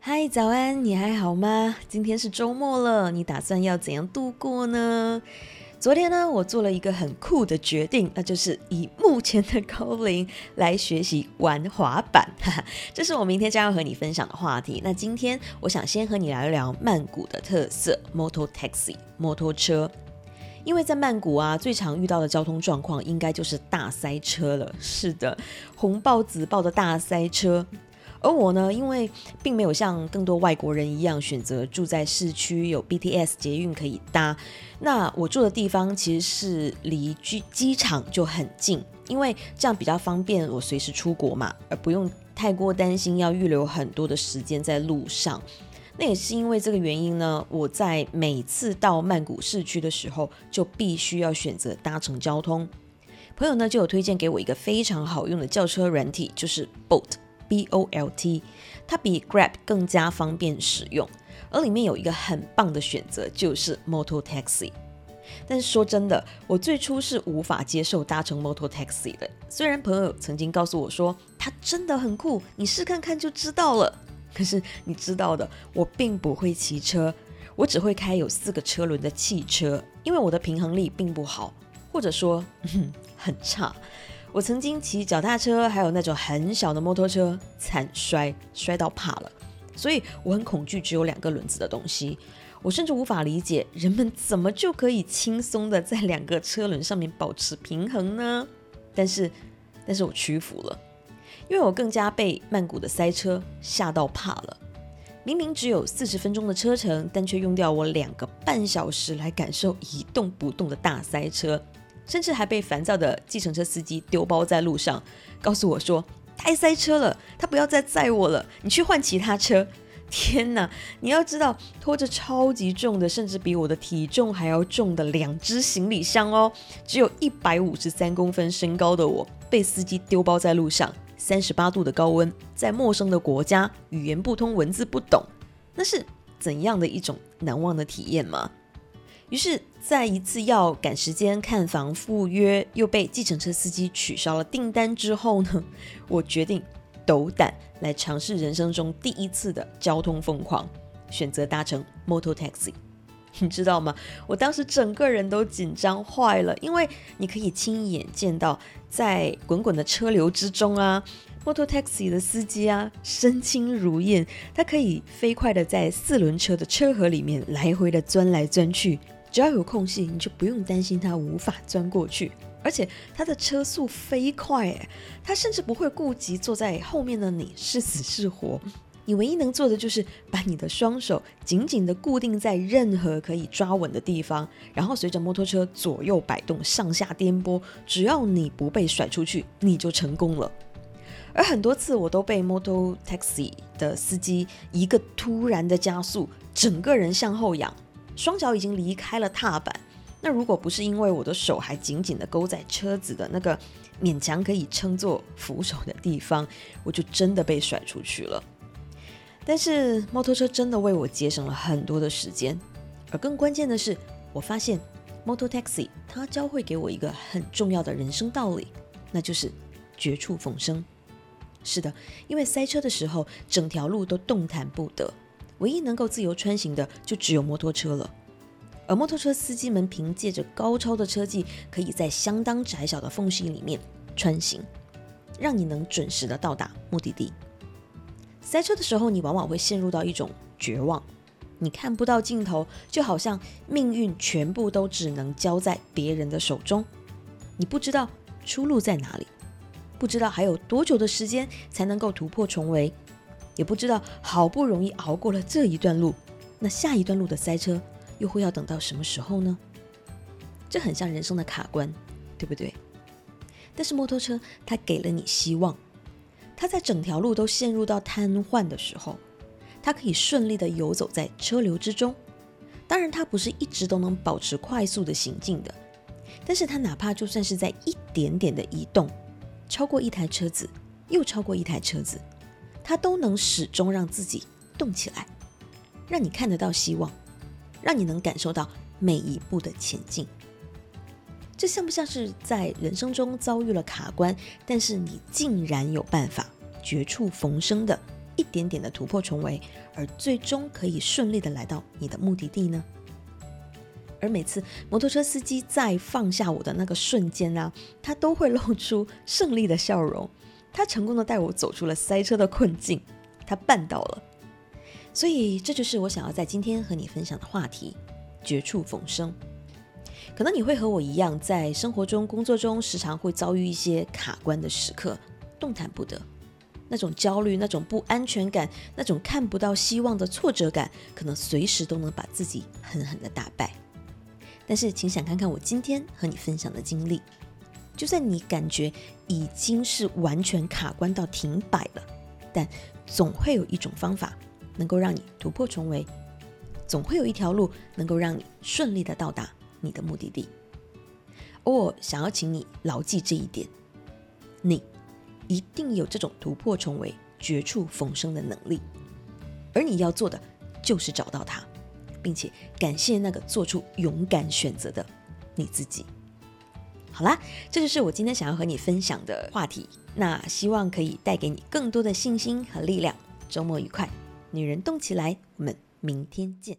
嗨，早安，你还好吗？今天是周末了，你打算要怎样度过呢？昨天呢，我做了一个很酷的决定，那就是以目前的高龄来学习玩滑板。哈哈，这是我明天将要和你分享的话题。那今天我想先和你聊一聊曼谷的特色 ——Moto Taxi（ 摩托车）。因为在曼谷啊，最常遇到的交通状况应该就是大塞车了。是的，红爆紫爆的大塞车。而我呢，因为并没有像更多外国人一样选择住在市区，有 BTS 捷运可以搭。那我住的地方其实是离机机场就很近，因为这样比较方便我随时出国嘛，而不用太过担心要预留很多的时间在路上。那也是因为这个原因呢，我在每次到曼谷市区的时候，就必须要选择搭乘交通。朋友呢就有推荐给我一个非常好用的轿车软体，就是 Boat。B O L T，它比 Grab 更加方便使用，而里面有一个很棒的选择，就是 Moto Taxi。但是说真的，我最初是无法接受搭乘 Moto Taxi 的。虽然朋友曾经告诉我说它真的很酷，你试看看就知道了。可是你知道的，我并不会骑车，我只会开有四个车轮的汽车，因为我的平衡力并不好，或者说很差。我曾经骑脚踏车，还有那种很小的摩托车，惨摔，摔到怕了。所以我很恐惧只有两个轮子的东西。我甚至无法理解人们怎么就可以轻松的在两个车轮上面保持平衡呢？但是，但是我屈服了，因为我更加被曼谷的塞车吓到怕了。明明只有四十分钟的车程，但却用掉我两个半小时来感受一动不动的大塞车。甚至还被烦躁的计程车司机丢包在路上，告诉我说太塞车了，他不要再载我了，你去换其他车。天哪，你要知道，拖着超级重的，甚至比我的体重还要重的两只行李箱哦，只有一百五十三公分身高的我，被司机丢包在路上，三十八度的高温，在陌生的国家，语言不通，文字不懂，那是怎样的一种难忘的体验吗？于是，在一次要赶时间看房赴约，又被计程车司机取消了订单之后呢，我决定斗胆来尝试人生中第一次的交通疯狂，选择搭乘 Moto Taxi。你知道吗？我当时整个人都紧张坏了，因为你可以亲眼见到，在滚滚的车流之中啊，Moto Taxi 的司机啊，身轻如燕，他可以飞快的在四轮车的车河里面来回的钻来钻去。只要有空隙，你就不用担心它无法钻过去。而且它的车速飞快，诶，它甚至不会顾及坐在后面的你是死是活。你唯一能做的就是把你的双手紧紧地固定在任何可以抓稳的地方，然后随着摩托车左右摆动、上下颠簸，只要你不被甩出去，你就成功了。而很多次我都被 Moto Taxi 的司机一个突然的加速，整个人向后仰。双脚已经离开了踏板，那如果不是因为我的手还紧紧的勾在车子的那个勉强可以称作扶手的地方，我就真的被甩出去了。但是摩托车真的为我节省了很多的时间，而更关键的是，我发现 Moto Taxi 它教会给我一个很重要的人生道理，那就是绝处逢生。是的，因为塞车的时候，整条路都动弹不得。唯一能够自由穿行的就只有摩托车了，而摩托车司机们凭借着高超的车技，可以在相当窄小的缝隙里面穿行，让你能准时的到达目的地。塞车的时候，你往往会陷入到一种绝望，你看不到尽头，就好像命运全部都只能交在别人的手中，你不知道出路在哪里，不知道还有多久的时间才能够突破重围。也不知道好不容易熬过了这一段路，那下一段路的塞车又会要等到什么时候呢？这很像人生的卡关，对不对？但是摩托车它给了你希望，它在整条路都陷入到瘫痪的时候，它可以顺利的游走在车流之中。当然，它不是一直都能保持快速的行进的，但是它哪怕就算是在一点点的移动，超过一台车子，又超过一台车子。他都能始终让自己动起来，让你看得到希望，让你能感受到每一步的前进。这像不像是在人生中遭遇了卡关，但是你竟然有办法绝处逢生的一点点的突破重围，而最终可以顺利的来到你的目的地呢？而每次摩托车司机在放下我的那个瞬间啊，他都会露出胜利的笑容。他成功的带我走出了塞车的困境，他办到了。所以这就是我想要在今天和你分享的话题：绝处逢生。可能你会和我一样，在生活中、工作中时常会遭遇一些卡关的时刻，动弹不得。那种焦虑、那种不安全感、那种看不到希望的挫折感，可能随时都能把自己狠狠的打败。但是，请想看看我今天和你分享的经历，就算你感觉已经是完全卡关到停摆了，但总会有一种方法能够让你突破重围，总会有一条路能够让你顺利的到达你的目的地。而我想要请你牢记这一点，你一定有这种突破重围、绝处逢生的能力，而你要做的就是找到它。并且感谢那个做出勇敢选择的你自己。好啦，这就是我今天想要和你分享的话题。那希望可以带给你更多的信心和力量。周末愉快，女人动起来，我们明天见。